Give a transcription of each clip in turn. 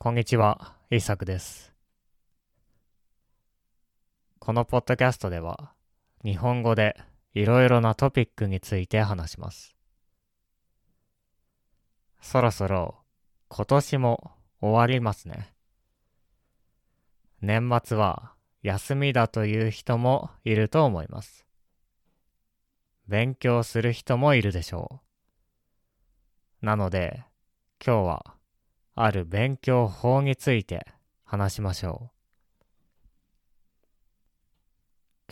こんにちは、イサクです。このポッドキャストでは、日本語でいろいろなトピックについて話します。そろそろ今年も終わりますね。年末は休みだという人もいると思います。勉強する人もいるでしょう。なので、今日はある勉強法について話しましょう。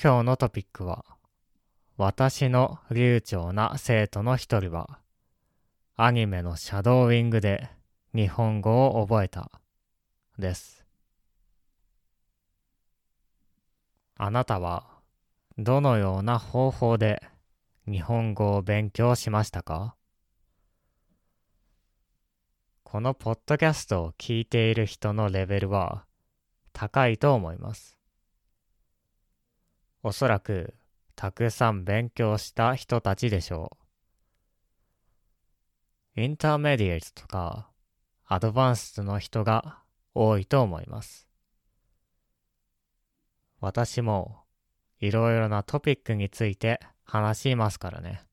今日のトピックは、私の流暢な生徒の一人は、アニメのシャドーイングで日本語を覚えた、です。あなたは、どのような方法で日本語を勉強しましたか？このポッドキャストを聞いている人のレベルは高いと思います。おそらくたくさん勉強した人たちでしょう。インターメディエイトとかアドバンスの人が多いと思います。私もいろいろなトピックについて話しますからね。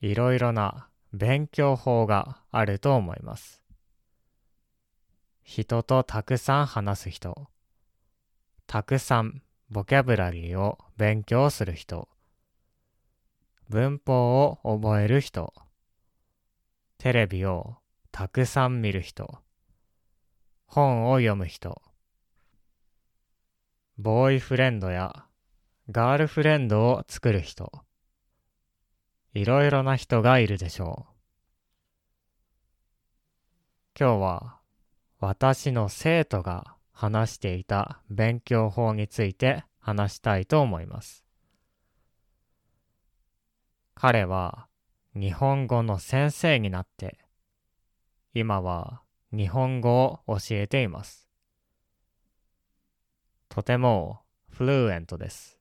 いろいろな勉強法があると思います。人とたくさん話す人、たくさんボキャブラリーを勉強する人、文法を覚える人、テレビをたくさん見る人、本を読む人、ボーイフレンドやガールフレンドを作る人、いろいろな人がいるでしょう。今日は私の生徒が話していた勉強法について話したいと思います。彼は日本語の先生になって今は日本語を教えています。とてもフルエントです。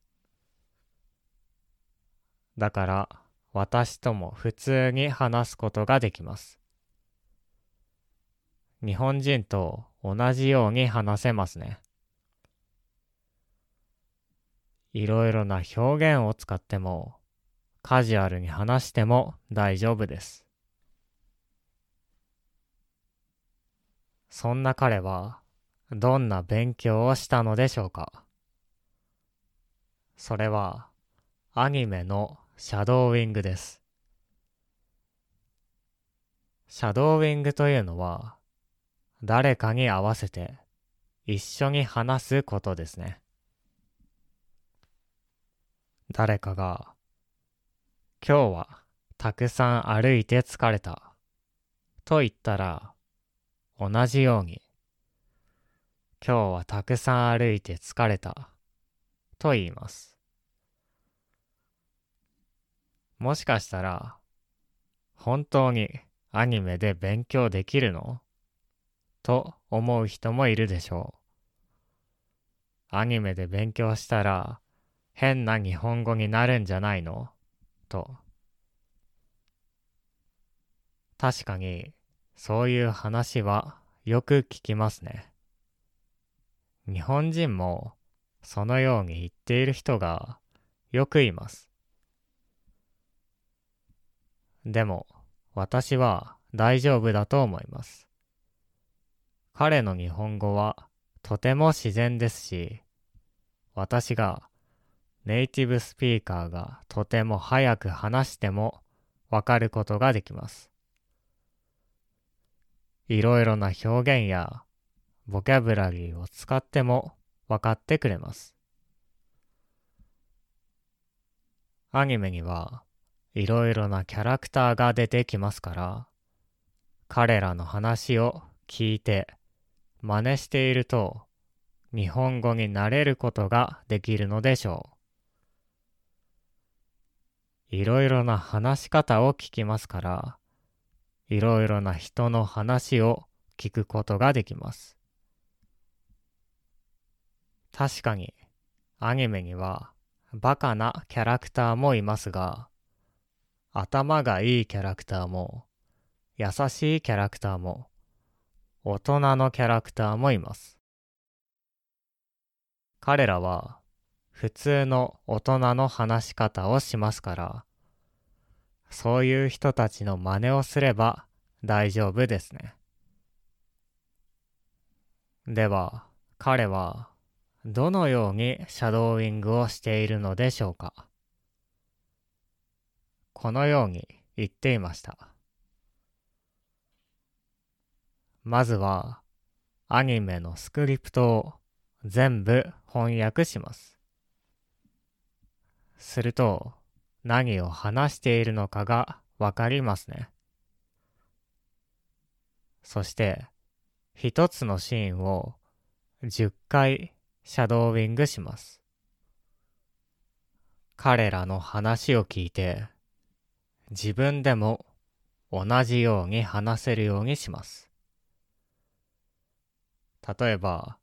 だから私とも普通に話すことができます。日本人と同じように話せますね。いろいろな表現を使ってもカジュアルに話しても大丈夫です。そんな彼はどんな勉強をしたのでしょうか？それはアニメのシャドーウイングです。シャドーウイングというのは、誰かに合わせて一緒に話すことですね。誰かが、今日はたくさん歩いて疲れた、と言ったら、同じように、今日はたくさん歩いて疲れた、と言います。もしかしたら、本当にアニメで勉強できるの？と思う人もいるでしょう。アニメで勉強したら変な日本語になるんじゃないの？と。確かにそういう話はよく聞きますね。日本人もそのように言っている人がよくいます。でも、私は大丈夫だと思います。彼の日本語はとても自然ですし、私がネイティブスピーカーがとても早く話してもわかることができます。いろいろな表現やボキャブラリーを使ってもわかってくれます。アニメにはいろいろなキャラクターが出てきますから、彼らの話を聞いて真似していると日本語になれることができるのでしょう。いろいろな話し方を聞きますから、いろいろな人の話を聞くことができます。確かにアニメにはバカなキャラクターもいますが、頭がいいキャラクターも優しいキャラクターも、大人のキャラクターもいます。彼らは普通の大人の話し方をしますから、そういう人たちの真似をすれば大丈夫ですね。では、彼はどのようにシャドーイングをしているのでしょうか？このように言っていました。まずは、アニメのスクリプトを全部翻訳します。すると、何を話しているのかがわかりますね。そして、一つのシーンを10回シャドーウィングします。彼らの話を聞いて、自分でも同じように話せるようにします。例えば、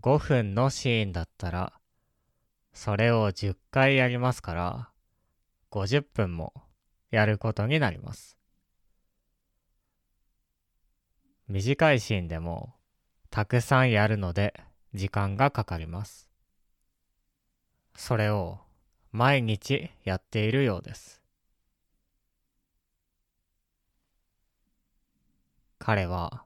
5分のシーンだったら、それを10回やりますから、50分もやることになります。短いシーンでもたくさんやるので時間がかかります。それを毎日やっているようです。彼は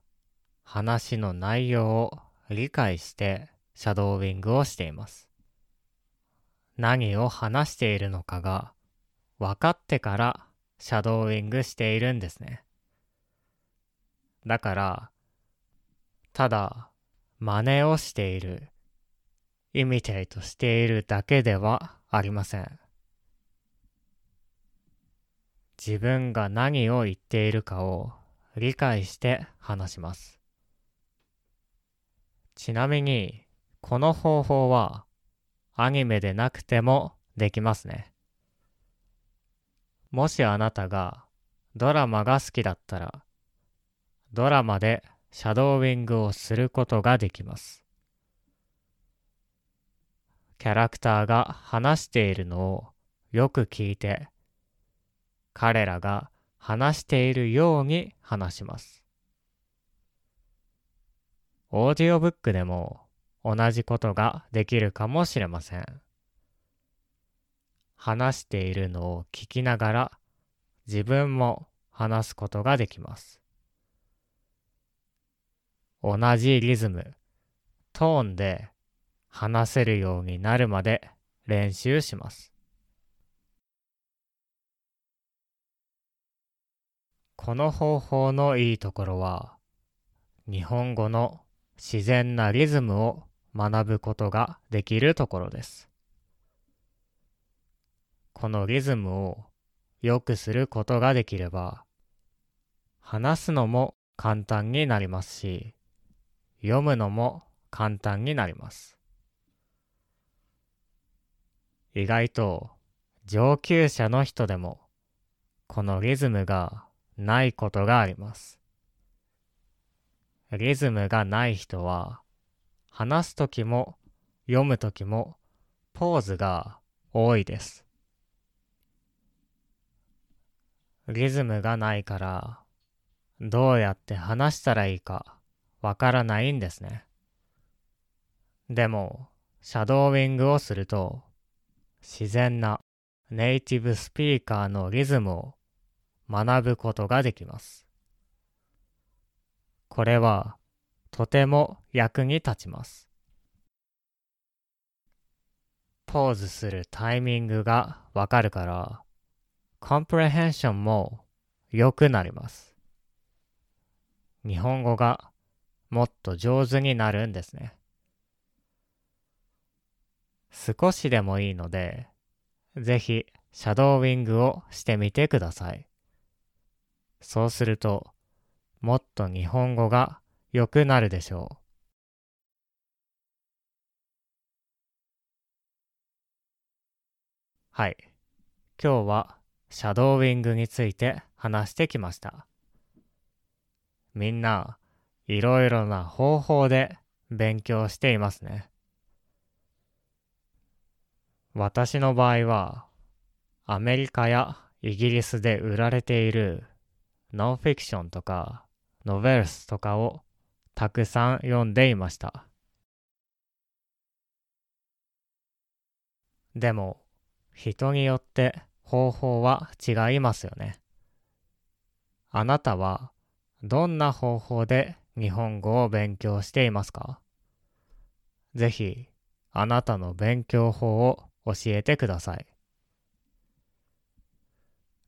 話の内容を理解してシャドーウィングをしています。何を話しているのかが分かってからシャドーウィングしているんですね。だから、ただ真似をしている、イミテイトしているだけではありません。自分が何を言っているかを理解して話します。ちなみに、この方法はアニメでなくてもできますね。もしあなたがドラマが好きだったら、ドラマでシャドーウィングをすることができます。キャラクターが話しているのをよく聞いて、彼らが話しているように話します。オーディオブックでも同じことができるかもしれません。話しているのを聞きながら自分も話すことができます。同じリズム、トーンで話せるようになるまで練習します。この方法のいいところは、日本語の自然なリズムを学ぶことができるところです。このリズムを良くすることができれば、話すのも簡単になりますし、読むのも簡単になります。意外と上級者の人でもこのリズムがないことがあります。リズムがない人は話すときも読むときもポーズが多いです。リズムがないからどうやって話したらいいかわからないんですね。でも、シャドーウィングをすると、自然なネイティブスピーカーのリズムを学ぶことができます。これはとても役に立ちます。ポーズするタイミングがわかるから、コンプレヘンションも良くなります。日本語がもっと上手になるんですね。少しでもいいので、ぜひシャドーウィングをしてみてください。そうすると、もっと日本語が良くなるでしょう。はい。今日はシャドーウィングについて話してきました。みんないろいろな方法で勉強していますね。私の場合は、アメリカやイギリスで売られているノンフィクションとかノベルスとかをたくさん読んでいました。でも、人によって方法は違いますよね。あなたはどんな方法で日本語を勉強していますか？ぜひ、あなたの勉強法を教えてください。